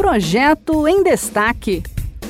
Projeto em Destaque.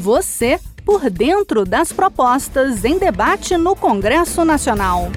Você por dentro das propostas em debate no Congresso Nacional.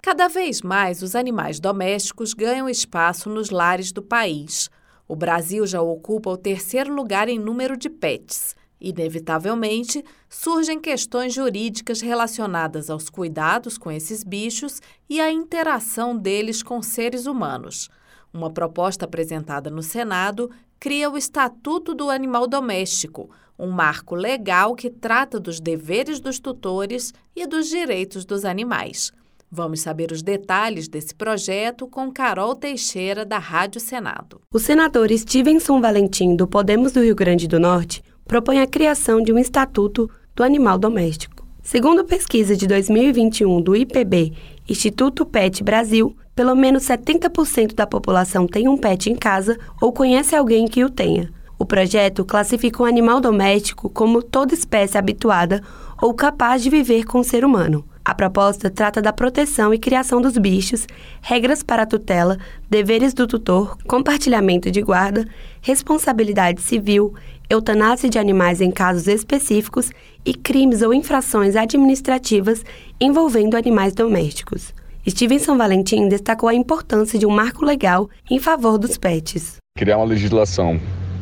Cada vez mais os animais domésticos ganham espaço nos lares do país. O Brasil já ocupa o terceiro lugar em número de pets. Inevitavelmente, surgem questões jurídicas relacionadas aos cuidados com esses bichos e à interação deles com seres humanos. Uma proposta apresentada no Senado cria o Estatuto do Animal Doméstico, um marco legal que trata dos deveres dos tutores e dos direitos dos animais. Vamos saber os detalhes desse projeto com Carol Teixeira, da Rádio Senado. O senador Stevenson Valentim, do Podemos do Rio Grande do Norte, propõe a criação de um estatuto do animal doméstico. Segundo pesquisa de 2021 do IPB, Instituto Pet Brasil, pelo menos 70% da população tem um pet em casa ou conhece alguém que o tenha. O projeto classifica um animal doméstico como toda espécie habituada ou capaz de viver com o ser humano. A proposta trata da proteção e criação dos bichos, regras para a tutela, deveres do tutor, compartilhamento de guarda, responsabilidade civil, eutanásia de animais em casos específicos e crimes ou infrações administrativas envolvendo animais domésticos. Stevenson Valentim destacou a importância de um marco legal em favor dos pets. Criar uma legislação,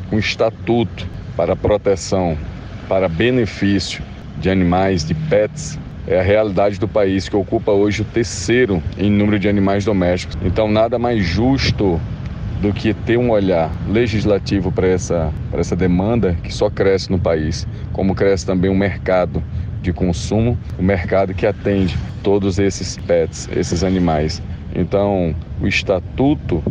um estatuto para proteção, para benefício de animais, de pets, é a realidade do país, que ocupa hoje o terceiro em número de animais domésticos. Então, nada mais justo do que ter um olhar legislativo para essa, essa demanda que só cresce no país, como cresce também o mercado de consumo, o mercado que atende todos esses pets, esses animais. Então, o Estatuto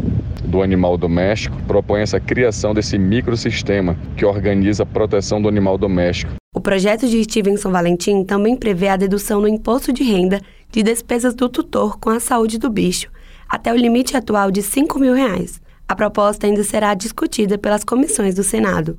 do Animal Doméstico propõe essa criação desse microsistema que organiza a proteção do animal doméstico o projeto de Stevenson Valentim também prevê a dedução no imposto de renda de despesas do tutor com a saúde do bicho, até o limite atual de 5 mil reais. A proposta ainda será discutida pelas comissões do Senado.